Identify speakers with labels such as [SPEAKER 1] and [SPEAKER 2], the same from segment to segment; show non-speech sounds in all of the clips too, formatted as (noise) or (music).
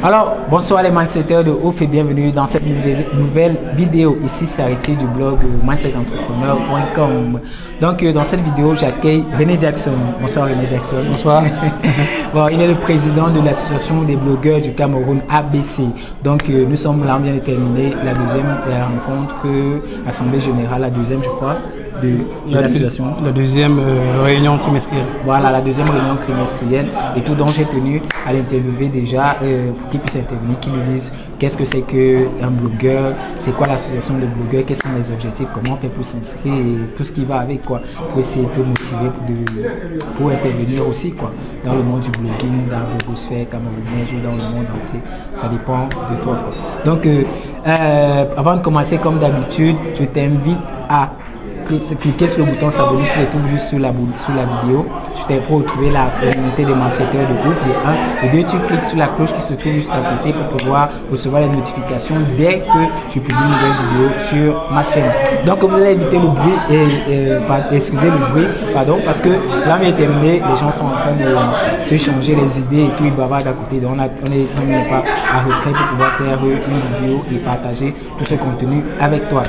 [SPEAKER 1] Alors, bonsoir les mindsetters de ouf et bienvenue dans cette nouvelle, vidéo. Ici, c'est Aristide du blog mindsetentrepreneur.com. Donc, euh, dans cette vidéo, j'accueille René Jackson. Bonsoir René Jackson.
[SPEAKER 2] Bonsoir. (laughs)
[SPEAKER 1] bon, il est le président de l'association des blogueurs du Cameroun ABC. Donc, euh, nous sommes là, on vient de terminer la deuxième rencontre, Assemblée Générale, la deuxième, je crois, de, l'association.
[SPEAKER 2] La deuxième euh, réunion trimestrielle.
[SPEAKER 1] Voilà, la deuxième réunion trimestrielle et tout dont j'ai tenu à l'interviewer déjà euh, pour qu'il puisse intervenir, qu'il nous dise qu'est-ce que c'est qu'un blogueur, c'est quoi l'association de blogueurs, quels sont les objectifs, comment on fait pour s'inscrire et tout ce qui va avec quoi, pour essayer de motiver pour, pour intervenir aussi quoi, dans le monde du blogging, dans la blogosphère camerounaise ou dans le monde entier. Ça dépend de toi. Donc, euh, avant de commencer comme d'habitude, je t'invite à cliquer sur le bouton s'abonner qui se trouve juste sous la, sous la vidéo. Tu t'es pour retrouver la communauté des marceteurs de ouf, de 1. Et 2, tu cliques sur la cloche qui se trouve juste à côté pour pouvoir recevoir les notifications dès que je publie une nouvelle vidéo sur ma chaîne. Donc vous allez éviter le bruit et, excusez le bruit, pardon, parce que là est terminé, les gens sont en train de se changer les idées et tout, ils bavardent à côté. Donc on, est pas à retrait pour pouvoir faire une vidéo et partager tout ce contenu avec toi.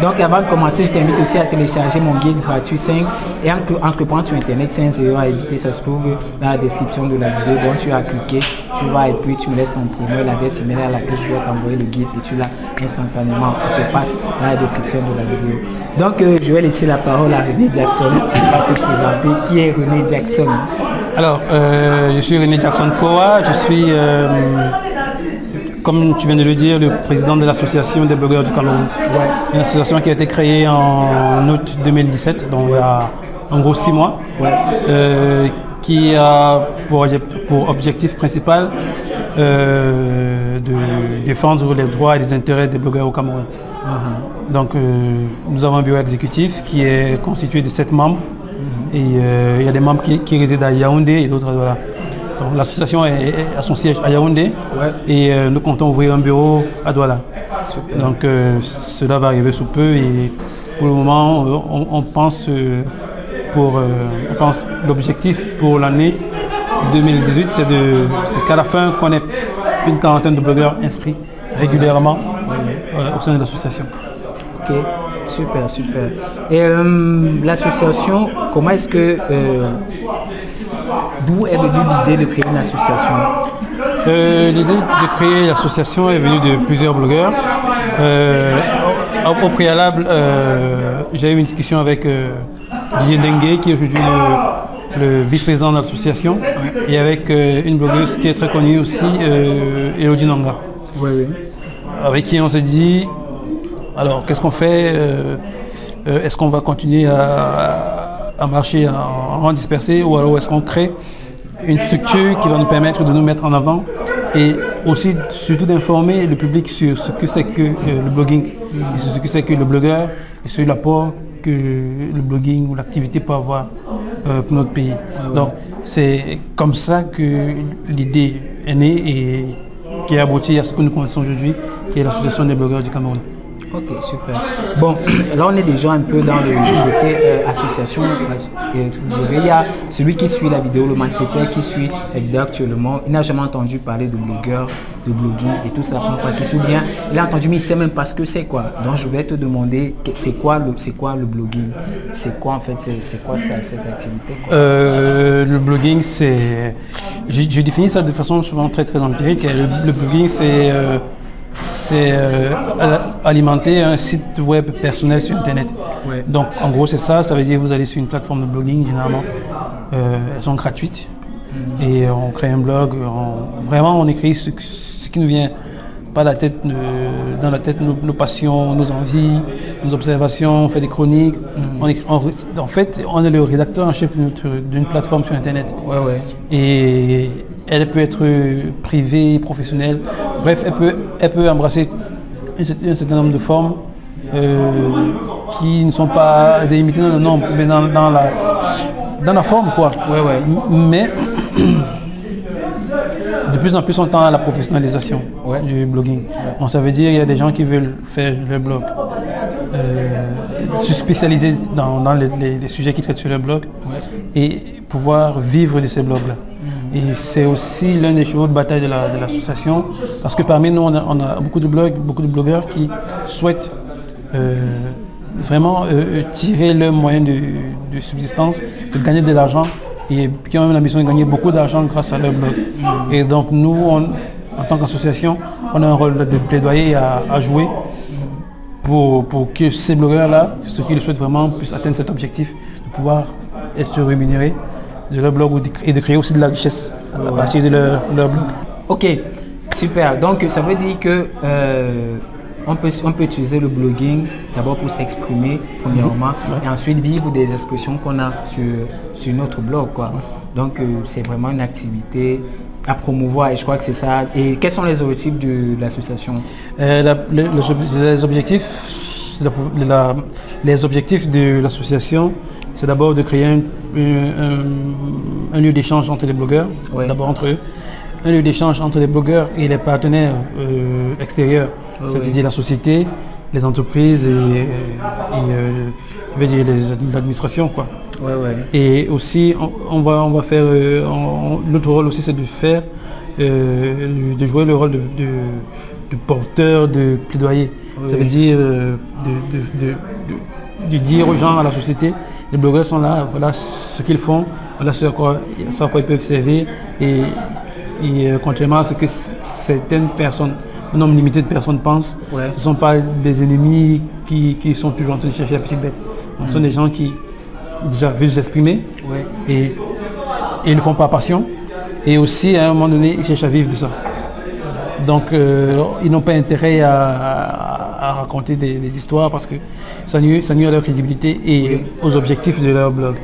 [SPEAKER 1] Donc avant de commencer, je t'invite aussi à télécharger mon guide gratuit 5 et entreprendre sur internet 5 euros à éviter, ça se trouve dans la description de la vidéo. Donc tu vas cliquer, tu vas et puis tu me laisses ton prénom, l'adresse email à laquelle je vais t'envoyer le guide et tu l'as instantanément. Ça se passe dans la description de la vidéo. Donc euh, je vais laisser la parole à René Jackson (coughs) qui va se présenter. Qui est René Jackson?
[SPEAKER 2] Alors, euh, je suis René Jackson Koa, je suis euh, comme tu viens de le dire, le président de l'association des blogueurs du Cameroun. Une association qui a été créée en août 2017, donc il y a en gros six mois, euh, qui a pour, objectif principal euh, de défendre les droits et les intérêts des blogueurs au Cameroun. Uh-huh. Donc euh, nous avons un bureau exécutif qui est constitué de sept membres. Uh-huh. Et il y a des membres qui, résident à Yaoundé et d'autres L'association est, à son siège à Yaoundé et euh, nous comptons ouvrir un bureau à Douala. Donc euh, cela va arriver sous peu et pour le moment on, pense euh, pour pense l'objectif pour l'année 2018 c'est qu'à la fin qu'on ait une quarantaine de blogueurs inscrits régulièrement au sein de l'association.
[SPEAKER 1] Ok, super, super. Et l'association, comment est-ce que D'où est venue l'idée de créer une association
[SPEAKER 2] euh, L'idée de créer l'association est venue de plusieurs blogueurs. Euh, au, préalable, euh, j'ai eu une discussion avec Didier Dengue, qui est aujourd'hui le, vice-président de l'association, et avec une blogueuse qui est très connue aussi, Elodie Nanga. Avec qui on s'est dit, alors qu'est-ce qu'on fait Est-ce qu'on va continuer à, marcher en, en dispersé ou alors est-ce qu'on crée une structure qui va nous permettre de nous mettre en avant et aussi surtout d'informer le public sur ce que c'est que euh, le blogging, et sur ce que c'est que le blogueur et sur l'apport que le blogging ou l'activité peut avoir euh, pour notre pays. Ah Donc c'est comme ça que l'idée est née et qui a abouti à ce que nous connaissons aujourd'hui, qui est l'association des blogueurs du Cameroun.
[SPEAKER 1] Ok, super. Bon, (clears throat) là on est déjà un peu dans le côté euh, association. il y a celui qui suit la vidéo, le mindsetter qui suit la vidéo actuellement, il n'a jamais entendu parler de blogueur, de blogging et tout ça. Il a entendu mais il ne sait même pas ce que c'est quoi. Donc je vais te demander c'est quoi le quoi le blogging? C'est quoi en fait c'est quoi cette activité
[SPEAKER 2] euh, Le blogging c'est je, définis ça de façon souvent très très empirique. Le, blogging c'est euh, c'est euh, alimenter un site web personnel sur Internet. Donc en gros c'est ça, ça veut dire que vous allez sur une plateforme de blogging généralement, euh, elles sont gratuites mm. et on crée un blog, vraiment on écrit ce, qui nous vient pas la tête, dans la tête nos, passions, nos envies, nos observations, on fait des chroniques. Mm. en fait on est le rédacteur en chef d'une plateforme sur Internet. Et elle peut être privée, professionnelle. Bref, elle peut, elle peut embrasser un certain nombre de formes euh, qui ne sont pas délimitées dans le nombre, mais dans, la, dans la forme. quoi. Ouais, ouais. Mais (clears throat) de plus en plus on tend à la professionnalisation du blogging. Donc ça veut dire qu'il y a des gens qui veulent faire le blog, euh, se spécialiser dans, les, sujets qui traitent sur le blog et pouvoir vivre de ces blogs-là. Et c'est aussi l'un des chevaux de bataille de l'association, parce que parmi nous, on a, beaucoup de blogs, beaucoup de blogueurs qui souhaitent euh, vraiment euh, tirer leur moyen de, subsistance, de gagner de l'argent, et qui ont même la mission de gagner beaucoup d'argent grâce à leur blog. Et donc nous, en tant qu'association, on a un rôle de plaidoyer à, jouer pour, que ces blogueurs-là, ceux qui le souhaitent vraiment, puissent atteindre cet objectif de pouvoir être rémunérés de leur blog et de créer aussi de la richesse à partir de leur, blog.
[SPEAKER 1] Ok, super. Donc ça veut dire que euh, on, peut, on peut utiliser le blogging d'abord pour s'exprimer premièrement mhm. et ensuite vivre des expressions qu'on a sur, sur notre blog. Quoi. Donc euh, c'est vraiment une activité à promouvoir et je crois que c'est ça. Et quels sont les objectifs de l'association?
[SPEAKER 2] Euh, les, objectifs, les objectifs de l'association, c'est d'abord de créer un, lieu d'échange entre les blogueurs, d'abord entre eux, un lieu d'échange entre les blogueurs et les partenaires euh, extérieurs, c'est-à-dire la société, les entreprises et, euh, l'administration. Quoi. Et aussi, on, va, on va faire, euh, notre rôle aussi c'est de faire, de jouer le rôle de, porteur, de plaidoyer. Ça veut dire de, dire aux gens, à la société, les blogueurs sont là, voilà ce qu'ils font, voilà ce à quoi, ils peuvent servir. Et, euh, contrairement à ce que certaines personnes, un nombre limité de personnes pensent, ce ne sont pas des ennemis qui, sont toujours en train de chercher la petite bête. ce sont des gens qui déjà veulent s'exprimer et, ils ne font pas passion. Et aussi, à un moment donné, ils cherchent à vivre de ça. Donc, euh, ils n'ont pas intérêt à, raconter des, histoires parce que ça nuit, ça nuit à leur crédibilité et aux objectifs de leur blog.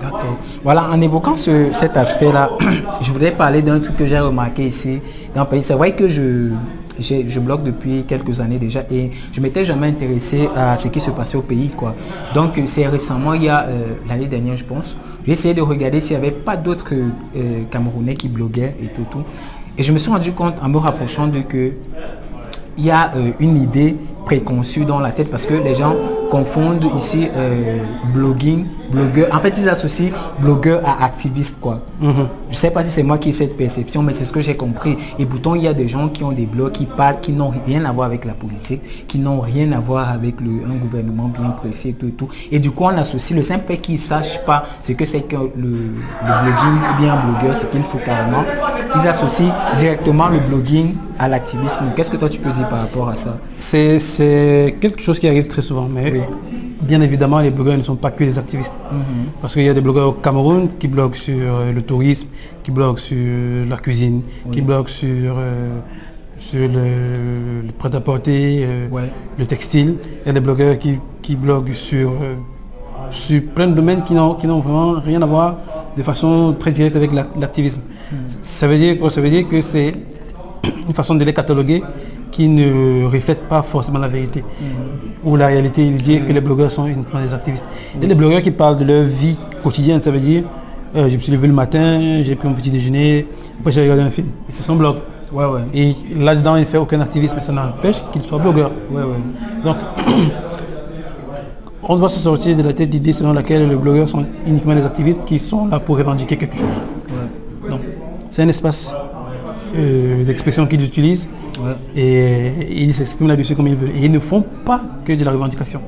[SPEAKER 1] D'accord. Voilà, en évoquant cet aspect-là, (clears throat) je voudrais parler d'un truc que j'ai remarqué ici dans le pays. C'est vrai que je, je blogue depuis quelques années déjà et je m'étais jamais intéressé à ce qui se passait au pays. quoi. Donc c'est récemment, il y a euh, l'année dernière je pense, j'ai essayé de regarder s'il n'y avait pas d'autres euh, Camerounais qui bloguaient et tout, tout. Et je me suis rendu compte en me rapprochant de que il y a euh, une idée préconçue dans la tête parce que les gens confondent ici euh, blogging, blogueur. En fait, ils associent blogueur à activiste, quoi. Mhm. Je ne sais pas si c'est moi qui ai cette perception, mais c'est ce que j'ai compris. Et pourtant, il y a des gens qui ont des blogs, qui parlent, qui n'ont rien à voir avec la politique, qui n'ont rien à voir avec le, un gouvernement bien précis et tout, tout. Et du coup, on associe le simple fait qu'ils ne sachent pas ce que c'est que le, blogging ou bien un blogueur, c'est qu'il faut carrément. Ils associent directement le blogging à l'activisme. Qu'est-ce que toi tu peux dire par rapport à ça?
[SPEAKER 2] C'est quelque chose qui arrive très souvent, mais bien évidemment, les blogueurs ne sont pas que des activistes. Mhm. Parce qu'il y a des blogueurs au Cameroun qui bloguent sur euh, le tourisme, qui bloguent sur la cuisine, qui bloguent sur, euh, sur le, prêt-à-porter, euh, le textile. Il y a des blogueurs qui, qui bloguent sur, sur plein de domaines qui n'ont vraiment rien à voir de façon très directe avec l'activisme. Mhm. Ça, veut dire, ça veut dire que c'est une façon de les cataloguer qui ne reflète pas forcément la vérité. Mm. Ou la réalité, il dit que les blogueurs sont uniquement des activistes. Il y a des blogueurs qui parlent de leur vie quotidienne, ça veut dire euh, je me suis levé le matin, j'ai pris mon petit déjeuner, après j'ai regardé un film. Et c'est son blog. Ouais, ouais. Et là-dedans, il ne fait aucun activisme, mais ça n'empêche qu'il soit blogueur. Ouais, Donc, (clears throat) on doit se sortir de la tête d'idée selon laquelle les blogueurs sont uniquement des activistes qui sont là pour revendiquer quelque chose. Donc, c'est un espace euh, d'expression qu'ils utilisent et ils s'expriment là-dessus comme ils veulent. Et ils ne font pas que de la revendication.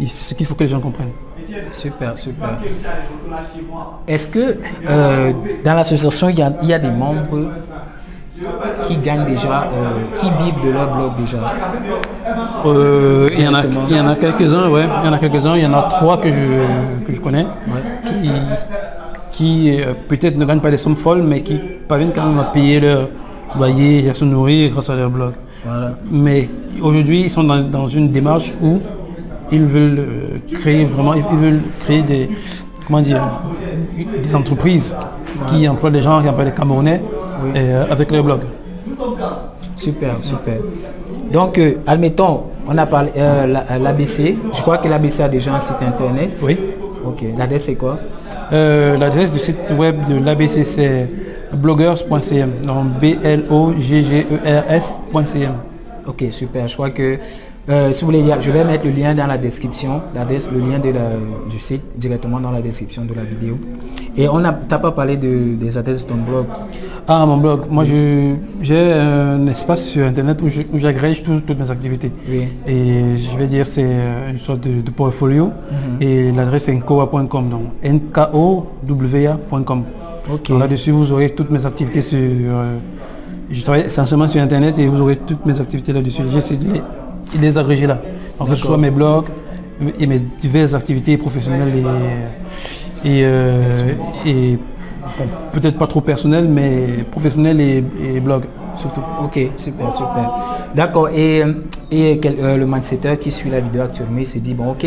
[SPEAKER 2] C'est ce qu'il faut que les gens comprennent.
[SPEAKER 1] Super, super. Est-ce que euh, dans l'association, il y, a des membres qui gagnent déjà, euh, qui vivent de leur blog déjà?
[SPEAKER 2] Il, y en a, il y en a quelques-uns, ouais. Il y en a quelques-uns. Il y en a trois que je, que je connais qui, peut-être ne gagnent pas des sommes folles, mais qui parviennent quand même à payer leur, loyer, à se nourrir grâce à leur blog. Mais aujourd'hui, ils sont dans, une démarche où ils veulent euh, créer vraiment, ils veulent créer des, comment dire, des entreprises qui emploient des gens, qui emploient des Camerounais euh, avec leur blog.
[SPEAKER 1] Super, super. Donc, euh, admettons, on a parlé l'ABC. Je crois que l'ABC a déjà un site internet.
[SPEAKER 2] Oui.
[SPEAKER 1] Ok. L'adresse c'est quoi?
[SPEAKER 2] L'adresse du site web de l'ABC c'est bloggers.cm. Donc B-L-O-G-G-E-R-S.cm.
[SPEAKER 1] Ok, super. Je crois que Euh, si vous voulez, je vais mettre le lien dans la description, l'adresse, le lien de du site directement dans la description de la vidéo. Et on n'a pas parlé de, des adresses de ton blog?
[SPEAKER 2] Ah, mon blog. Moi, j'ai un espace sur Internet où j'agrège toutes mes activités. Et je vais dire, c'est une sorte de, portfolio. Mhm. Et l'adresse est nkowa.com, donc nkowa.com. Là-dessus, vous aurez toutes mes activités sur... Euh, je travaille essentiellement sur Internet et vous aurez toutes mes activités là-dessus. J'essaie de les, agréger là. Donc, que ce soit mes blogs et mes diverses activités professionnelles et, et, euh, peut-être pas trop personnelles, mais professionnelles et, et blog surtout.
[SPEAKER 1] Ok, super, super. D'accord. Et, et euh, le mindsetter qui suit la vidéo actuellement, il s'est dit, bon, ok,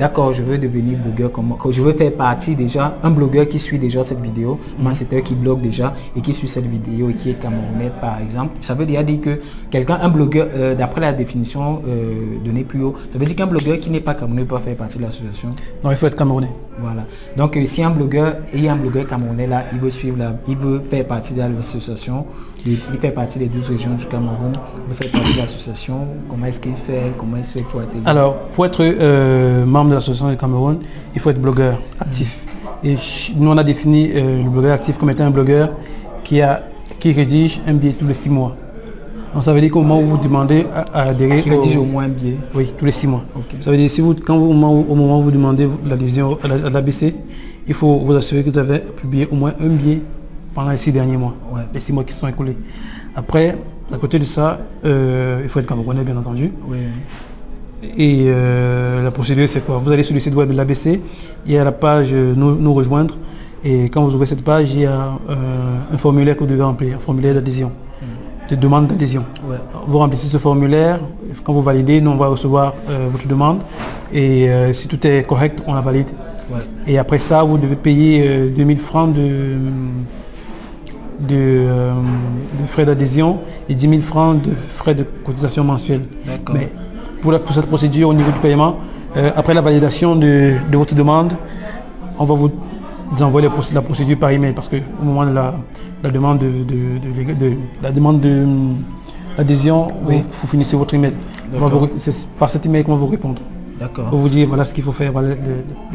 [SPEAKER 1] d'accord, je veux devenir blogueur, comme, je veux faire partie déjà, un blogueur qui suit déjà cette vidéo, un mindsetter qui blogue déjà et qui suit cette vidéo et qui est camerounais, par exemple. Ça veut dire, dire que quelqu'un, un blogueur, euh, d'après la définition euh, donnée plus haut, ça veut dire qu'un blogueur qui n'est pas camerounais peut faire partie de l'association.
[SPEAKER 2] Non, il faut être camerounais.
[SPEAKER 1] Voilà. Donc, si un blogueur et un blogueur camerounais là, il veut suivre, la, il veut faire partie de l'association, il, fait partie des 12 régions du Cameroun, il fait partie de l'association. Comment est-ce qu'il fait Comment est-ce qu'il fait pour être
[SPEAKER 2] Alors, pour être euh, membre de l'association du Cameroun, il faut être blogueur actif. Et nous, on a défini euh, le blogueur actif comme étant un blogueur qui, a, qui rédige un billet tous les six mois. Donc ça veut dire qu'au moment où vous demandez à, adhérer...
[SPEAKER 1] Qui rédige au, moins un billet
[SPEAKER 2] Oui, tous les six mois. Ça veut dire si vous, quand vous, au moment où vous demandez l'adhésion à l'ABC, il faut vous assurer que vous avez publié au moins un billet pendant les six derniers mois, les six mois qui sont écoulés. Après, à côté de ça, euh, il faut être camerounais bien entendu. Et euh, la procédure c'est quoi? Vous allez sur le site web de l'ABC, il y a la page nous, rejoindre et quand vous ouvrez cette page, il y a euh, un formulaire que vous devez remplir, un formulaire d'adhésion, hmm. de demande d'adhésion. Vous remplissez ce formulaire, quand vous validez, nous on va recevoir votre demande et si tout est correct, on la valide. Et après ça, vous devez payer 2000 francs de euh, de, frais d'adhésion et 10 000 francs de frais de cotisation mensuelle. Mais pour, pour, cette procédure au niveau du paiement, euh, après la validation de, votre demande, on va vous envoyer la procédure par email parce qu'au moment de la, demande de, la demande de l'adhésion, vous, finissez votre email. C'est par cet email qu'on va vous répondre. D'accord. Pour vous dire voilà ce qu'il faut faire, voilà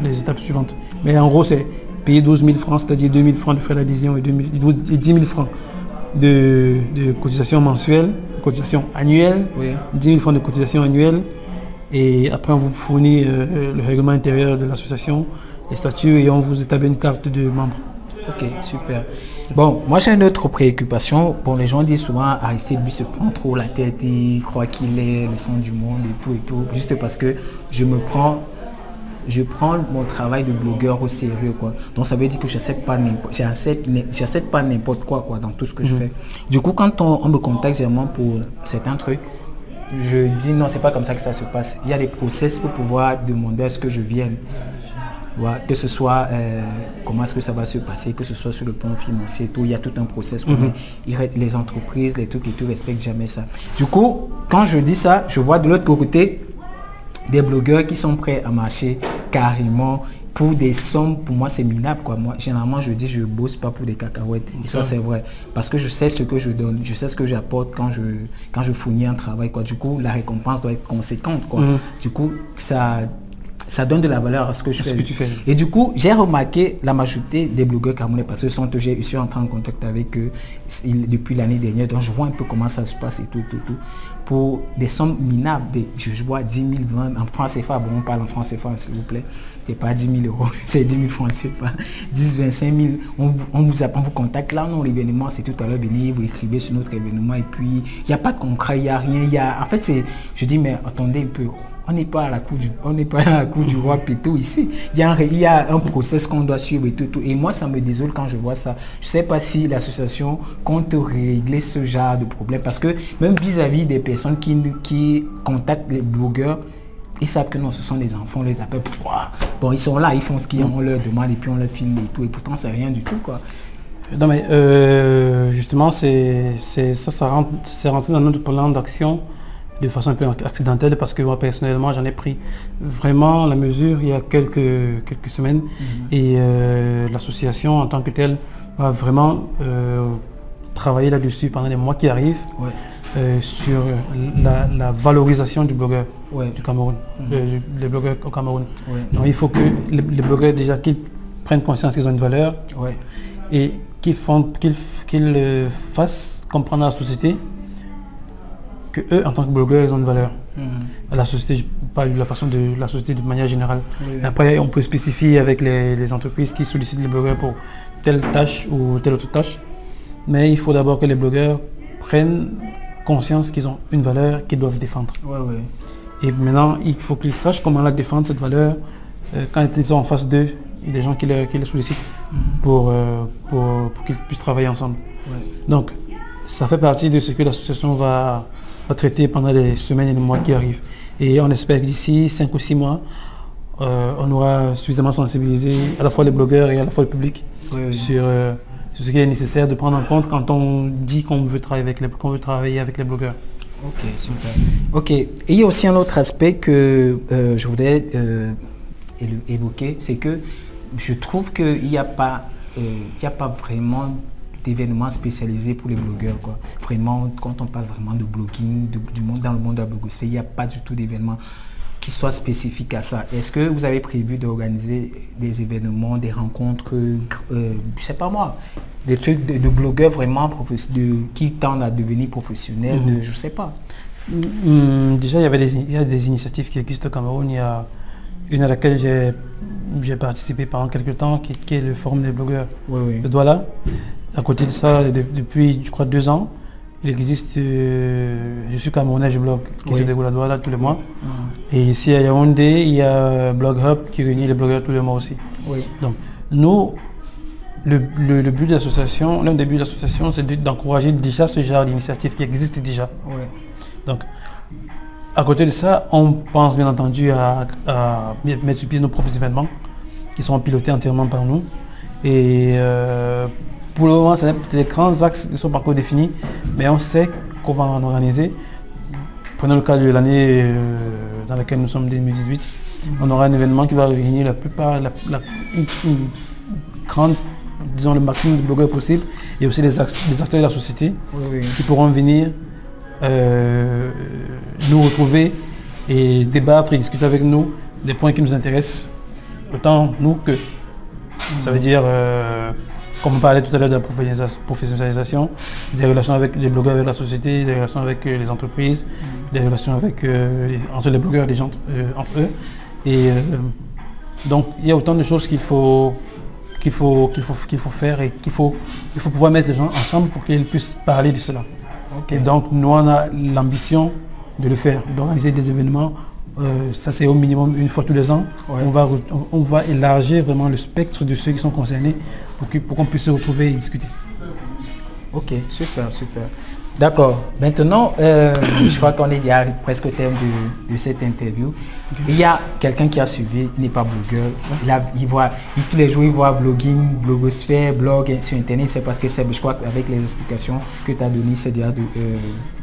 [SPEAKER 2] les, étapes suivantes. Mais en gros, c'est payer 12 000 francs, c'est-à-dire 2 000 francs de frais d'adhésion et, 10 000 francs de, cotisation mensuelle, cotisation annuelle, 10 000 francs de cotisation annuelle. Et après, on vous fournit euh, le règlement intérieur de l'association, les statuts et on vous établit une carte de membre.
[SPEAKER 1] Ok, super. Bon, moi j'ai une autre préoccupation. Bon, les gens disent souvent, Aristide lui se prend trop la tête, il croit qu'il est le son du monde et tout et tout, juste parce que je me prends je prends mon travail de blogueur au sérieux quoi. Donc ça veut dire que j'accepte pas n'importe j'accepte pas n'importe quoi quoi dans tout ce que je mhm. fais. Du coup quand on, me contacte vraiment pour certains trucs, je dis non, c'est pas comme ça que ça se passe. Il y a des process pour pouvoir demander à ce que je vienne. que ce soit euh, comment est-ce que ça va se passer, que ce soit sur le plan financier, tout, il y a tout un process. Mhm. Les entreprises, les trucs et tout respectent jamais ça. Du coup, quand je dis ça, je vois de l'autre côté des blogueurs qui sont prêts à marcher carrément pour des sommes, pour moi c'est minable quoi. Moi généralement je dis je bosse pas pour des cacahuètes et ça c'est vrai parce que je sais ce que je donne, je sais ce que j'apporte quand je quand je fournis un travail quoi. Du coup la récompense doit être conséquente quoi. Mhm. Du coup ça ça donne de la valeur à ce que je fais.
[SPEAKER 2] tu fais.
[SPEAKER 1] Et du coup, j'ai remarqué la majorité des blogueurs camerounais parce que sont, je suis en train de contact avec eux depuis l'année dernière. Donc je vois un peu comment ça se passe et tout, tout, tout. Pour des sommes minables, je vois 10 000, 20 en France CFA, bon on parle en France CFA s'il vous plaît, c'est pas 10 000 euros, (laughs) c'est 10 000 francs CFA, 10, 25 000, on, on vous on vous contacte, là non l'événement c'est tout à l'heure béni, vous écrivez sur notre événement et puis il n'y a pas de concret, il n'y a rien, il y a, en fait c'est, je dis mais attendez un peu, on n'est pas à la cour du, on n'est pas à la du roi Péto ici. Il y a un, il y a un process qu'on doit suivre et tout, Et moi, ça me désole quand je vois ça. Je sais pas si l'association compte régler ce genre de problème parce que même vis-à-vis des personnes qui, qui contactent les blogueurs, ils savent que non, ce sont des enfants, on les appelle. Bon, ils sont là, ils font ce qu'on leur demande et puis on leur filme et tout. Et pourtant, c'est rien du tout, quoi.
[SPEAKER 2] Non, mais euh, justement, c'est ça, ça rentre, rentré dans notre plan d'action de façon un peu accidentelle parce que moi personnellement j'en ai pris vraiment la mesure il y a quelques, quelques semaines mhm. et euh, l'association en tant que telle va vraiment euh, travailler là-dessus pendant les mois qui arrivent euh, sur la, valorisation du blogueur du Cameroun,
[SPEAKER 1] Mhm.
[SPEAKER 2] les blogueurs au Cameroun.
[SPEAKER 1] Ouais.
[SPEAKER 2] Donc il faut que les, les blogueurs déjà qu'ils prennent conscience qu'ils ont une valeur et qu'ils font qu'ils qu'ils euh, fassent comprendre à la société que eux en tant que blogueurs ils ont une valeur. À la société, je parle de la façon de la société de manière générale.
[SPEAKER 1] Oui.
[SPEAKER 2] Après, on peut spécifier avec les, les entreprises qui sollicitent les blogueurs pour telle tâche ou telle autre tâche. Mais il faut d'abord que les blogueurs prennent conscience qu'ils ont une valeur qu'ils doivent défendre.
[SPEAKER 1] Ouais, ouais.
[SPEAKER 2] Et maintenant, il faut qu'ils sachent comment la défendre, cette valeur, euh, quand ils sont en face d'eux, des gens qui les, qui les sollicitent pour, euh, pour, pour qu'ils puissent travailler ensemble.
[SPEAKER 1] Ouais.
[SPEAKER 2] Donc, ça fait partie de ce que l'association va, va traiter pendant les semaines et les mois qui arrivent. Et on espère que d'ici 5 ou 6 mois, euh, on aura suffisamment sensibilisé à la fois les blogueurs et à la fois le public
[SPEAKER 1] Oui, oui.
[SPEAKER 2] sur, euh, sur ce qui est nécessaire de prendre en compte quand on dit qu'on veut travailler avec les, qu'on veut travailler avec les blogueurs.
[SPEAKER 1] Ok, super. Ok, et il y a aussi un autre aspect que euh, je voudrais euh, évoquer, c'est que je trouve qu'il n'y a, pas, euh, il y a pas vraiment d'événements spécialisés pour les blogueurs. Quoi. Vraiment, quand on parle vraiment de blogging, de- du monde, dans le monde de la blogosphère, il n'y a pas du tout d'événements qui soient spécifiques à ça. Est-ce que vous avez prévu d'organiser des événements, des rencontres, euh, je sais pas moi, des trucs de, de blogueurs vraiment de, qui tendent à devenir professionnels, de- je sais pas.
[SPEAKER 2] Hum, déjà, il y avait des, il y a des initiatives qui existent au Cameroun. Il y a une à laquelle j'ai j'ai participé pendant quelques temps, qui, qui est le Forum des blogueurs
[SPEAKER 1] Oui, oui.
[SPEAKER 2] de Douala. À côté de ça, de- depuis, je crois, deux ans, il existe euh, Je suis Camerounais, je blog, qui
[SPEAKER 1] Oui.
[SPEAKER 2] se déroule à Douala tous les mois.
[SPEAKER 1] Ah,
[SPEAKER 2] Et ici à Yaoundé, il y a Blog Hub qui réunit les blogueurs tous les mois aussi.
[SPEAKER 1] Oui.
[SPEAKER 2] Donc, nous, le, le- le but de l'association, l'un des buts de l'association, c'est de- d'encourager déjà ce genre d'initiative qui existe déjà.
[SPEAKER 1] Oui.
[SPEAKER 2] Donc, à côté de ça, on pense bien entendu à, à mettre sur pied nos propres événements qui sont pilotés entièrement par nous. Et euh, pour le moment, ce n'est- les grands axes ne sont pas encore définis, mais on sait qu'on va en organiser. Prenons le cas de l'année euh, dans laquelle nous sommes 2018. On aura un événement qui va réunir la plupart, la, la- une, une grande, disons le maximum de blogueurs possible, et aussi des, act- des acteurs de la société
[SPEAKER 1] Oui, oui.
[SPEAKER 2] qui pourront venir euh, nous retrouver et débattre et discuter avec nous des points qui nous intéressent, autant nous que. Ça veut dire, euh, comme on parlait tout à l'heure de la professionnalisa- professionnalisation, des relations avec les blogueurs avec la société, des relations avec euh, les entreprises, des relations avec, euh, entre les blogueurs et les gens euh, entre eux. Et donc il y a autant de choses qu'il faut qu'il faut, qu'il faut, qu'il faut faire et qu'il faut, il faut pouvoir mettre les gens ensemble pour qu'ils puissent parler de cela. Et donc, nous, on a l'ambition de le faire, d'organiser des événements. Euh, ça, c'est au minimum une fois tous les ans.
[SPEAKER 1] Ouais.
[SPEAKER 2] On, va, on, va élargir vraiment le spectre de ceux qui sont concernés pour que- pour qu'on puisse se retrouver et discuter.
[SPEAKER 1] Ok, super, super. D'accord. Maintenant, euh, (coughs) je crois qu'on est déjà presque au terme de, de cette interview. Il y a quelqu'un qui a suivi, il n'est pas blogueur. Il, a- il voit, il- tous les jours, il voit blogging, blogosphère, blog sur Internet. C'est parce que c'est, je crois qu'avec les explications que tu as données, c'est déjà de, euh,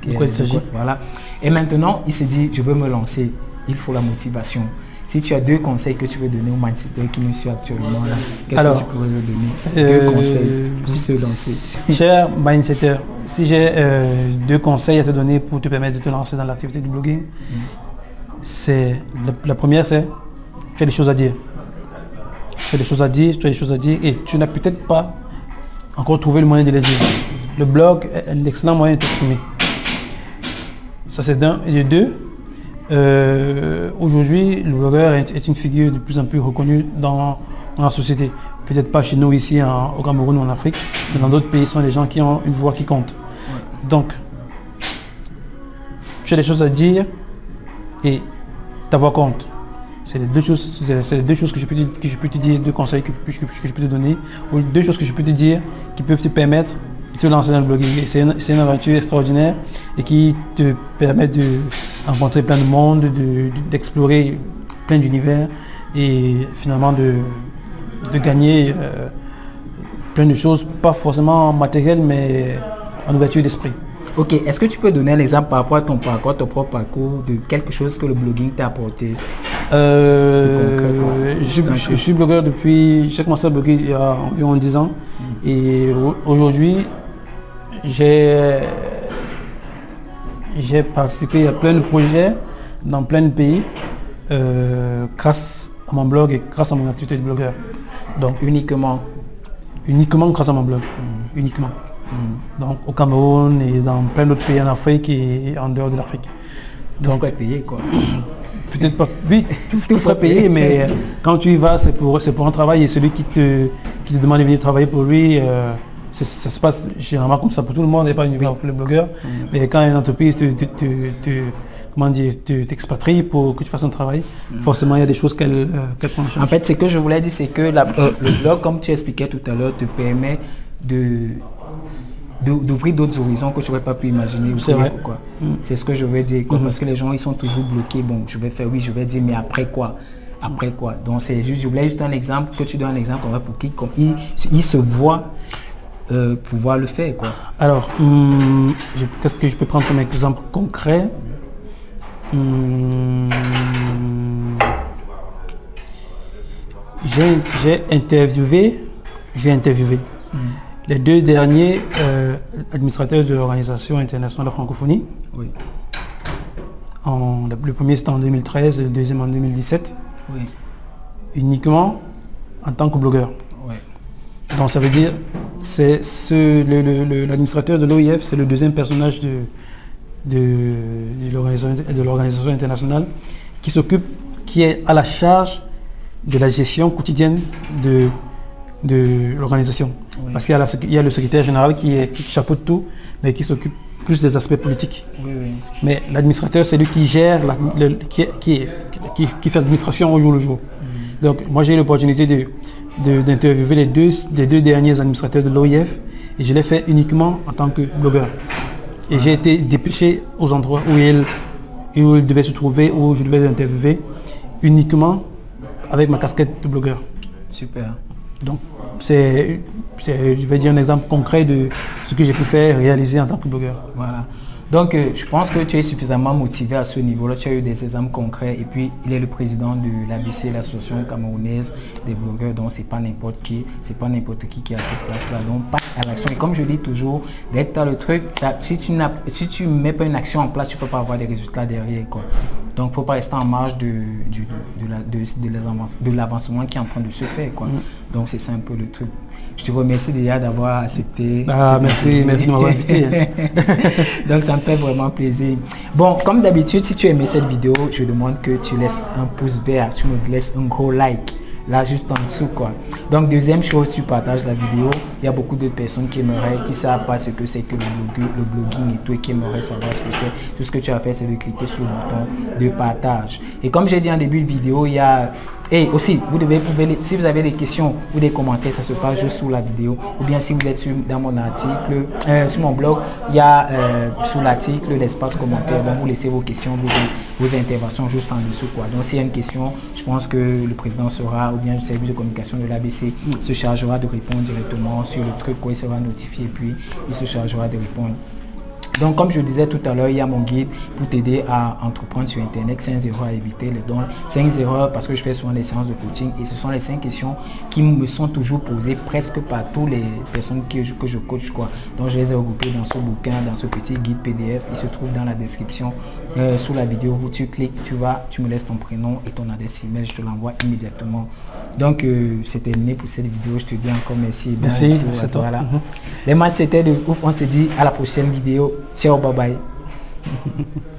[SPEAKER 2] De quoi il s'agit.
[SPEAKER 1] Voilà. Et maintenant, il s'est dit, je veux me lancer. Il faut la motivation. Si tu as deux conseils que tu veux donner au mindsetter qui nous suit actuellement, là, qu'est-ce
[SPEAKER 2] Alors,
[SPEAKER 1] que tu pourrais lui donner?
[SPEAKER 2] Euh,
[SPEAKER 1] Deux conseils pour se lancer. (laughs)
[SPEAKER 2] Cher mindsetter, si j'ai euh, deux conseils à te donner pour te permettre de te lancer dans l'activité du blogging, c'est la, la première c'est tu as des choses à dire. Tu as des choses à dire, tu as des choses à dire et tu n'as peut-être pas encore trouvé le moyen de les dire. Le blog est un excellent moyen de t'exprimer. Ça c'est d'un. Et de deux, euh, aujourd'hui, le blogueur est, est une figure de plus en plus reconnue dans, dans la société. Peut-être pas chez nous ici en- au Cameroun ou en Afrique, mais dans d'autres pays, ce sont des gens qui ont une voix qui compte. Donc, tu as des choses à dire et ta voix compte. C'est les deux choses, c'est- deux choses que je peux te, que je peux te dire, deux conseils que, que je- que je peux te donner, ou deux choses que je peux te dire qui peuvent te permettre te lancer dans le blogging. Et C'est une, une aventure extraordinaire et qui te permet de rencontrer plein de monde, de- de- d'explorer plein d'univers et finalement de, de gagner euh, plein de choses, pas forcément matérielles, mais en ouverture d'esprit.
[SPEAKER 1] Ok, est-ce que tu peux donner un exemple par rapport à ton parcours, ton propre parcours, de quelque chose que le blogging t'a apporté?
[SPEAKER 2] Euh, je, suis blogueur depuis, j'ai commencé à bloguer il y a environ 10 ans et au- aujourd'hui j'ai participé à plein de projets dans plein de pays euh, grâce à mon blog et grâce à mon activité de blogueur.
[SPEAKER 1] Donc uniquement
[SPEAKER 2] Uniquement grâce à mon blog. Mm. Uniquement. Mm. Donc au Cameroun et dans plein d'autres pays en Afrique et en dehors de l'Afrique.
[SPEAKER 1] Donc payer quoi. (coughs)
[SPEAKER 2] Peut-être pas. Oui, tout, tout ferait payer, mais quand tu y vas, c'est pour, pour un travail et celui qui te, qui te demande de venir travailler pour lui, euh, ça se passe généralement comme ça pour tout le monde et pas uniquement pour les blogueurs. Mm. Mais quand une entreprise te, comment dire, t'expatries pour que tu fasses un travail, mm. forcément il y a des choses qu'elle euh, prend
[SPEAKER 1] en En fait, ce que je voulais dire, c'est que euh, le blog, comme tu expliquais tout à l'heure, te permet de d'ouvrir d'autres horizons que je n'aurais pas pu imaginer. C'est vrai. Quoi. Mm. C'est ce que je veux dire. Quoi, mm-hmm. Parce que les gens, ils sont toujours bloqués. Bon, je vais faire oui, je vais dire, mais après quoi? Après quoi? Donc, c'est juste, je voulais juste un exemple, que tu donnes un exemple pour qu'ils il, se voient euh, pouvoir le faire. Quoi.
[SPEAKER 2] Alors, hum, qu'est-ce que je peux prendre comme exemple concret? Hum, J'ai interviewé, j'ai interviewé. Mm. Les deux derniers euh, administrateurs de l'Organisation internationale de la francophonie. Oui. En, le premier c'était en 2013 et le deuxième en 2017. Oui. Uniquement en tant que blogueur. Oui. Donc ça veut dire, c'est l'administrateur de l'OIF, c'est le deuxième personnage de, de, de l'organisation internationale qui s'occupe, qui est à la charge de la gestion quotidienne de de l'organisation. Parce qu'il y, a le secrétaire général qui, est, qui chapeaute tout, mais qui s'occupe plus des aspects politiques. Mais l'administrateur, c'est lui qui gère, qui, qui, fait l'administration au jour le jour. Donc moi j'ai eu l'opportunité d'interviewer les deux, les deux derniers administrateurs de l'OIF et je l'ai fait uniquement en tant que blogueur. Et j'ai été dépêché aux endroits où ils, où ils devaient se trouver, où je devais les interviewer, uniquement avec ma casquette de blogueur.
[SPEAKER 1] Super.
[SPEAKER 2] Donc c'est, je vais dire, un exemple concret de ce que j'ai pu faire, réaliser en tant que blogueur.
[SPEAKER 1] Voilà. Donc, euh, je pense que tu es suffisamment motivé à ce niveau-là. Tu as eu des exemples concrets. Et puis, il est le président de l'ABC, l'association camerounaise des blogueurs. Donc, c'est pas n'importe qui. C'est pas n'importe qui qui a cette place-là. Donc, passe à l'action. Et comme je dis toujours, dès que tu as le truc, si tu ne si mets pas une action en place, tu ne peux pas avoir des résultats derrière. Quoi. Donc, il ne faut pas rester en marge de, de, l'avancement qui est en train de se faire. Quoi. Mm. Donc, c'est ça un peu le truc. Je te remercie déjà d'avoir accepté.
[SPEAKER 2] Ah, merci, merci de m'avoir invité. Hein. (laughs)
[SPEAKER 1] Donc, ça me fait vraiment plaisir. Bon, comme d'habitude, si tu aimais cette vidéo, je demande que tu laisses un pouce vert, tu me laisses un gros like là juste en dessous quoi. Donc deuxième chose, tu partages la vidéo. Il y a beaucoup de personnes qui aimeraient, qui savent pas ce que c'est que le, le, blogging et tout et qui aimeraient savoir ce que c'est. Tout ce que tu as fait, c'est de cliquer sur le bouton de partage. Et comme j'ai dit en début de vidéo, il y a et aussi, vous devez, si vous avez des questions ou des commentaires, ça se passe juste sous la vidéo. Ou bien si vous êtes sur, dans mon article, euh, sur mon blog, il y a euh, sous l'article l'espace commentaire. Donc vous laissez vos questions, vos, vos interventions juste en dessous. Donc s'il y a une question, je pense que le président sera, ou bien le service de communication de l'ABC se chargera de répondre directement sur le truc, quoi, il sera notifié, puis il se chargera de répondre. Donc, comme je disais tout à l'heure, il y a mon guide pour t'aider à entreprendre sur Internet. 5 erreurs à éviter. Les dons. 5 erreurs parce que je fais souvent des séances de coaching et ce sont les 5 questions qui me sont toujours posées presque par toutes les personnes que je, que je coach. Quoi. Donc, je les ai regroupées dans ce bouquin, dans ce petit guide PDF. Il se trouve dans la description euh, sous la vidéo. Vous, tu cliques, tu vas, tu me laisses ton prénom et ton adresse email. Je te l'envoie immédiatement. Donc, euh, c'est terminé pour cette vidéo. Je te dis encore merci.
[SPEAKER 2] Merci, c'est toi.
[SPEAKER 1] Voilà. Les matchs, c'était de ouf. On se dit à la prochaine vidéo. Ciao, bye bye. (laughs)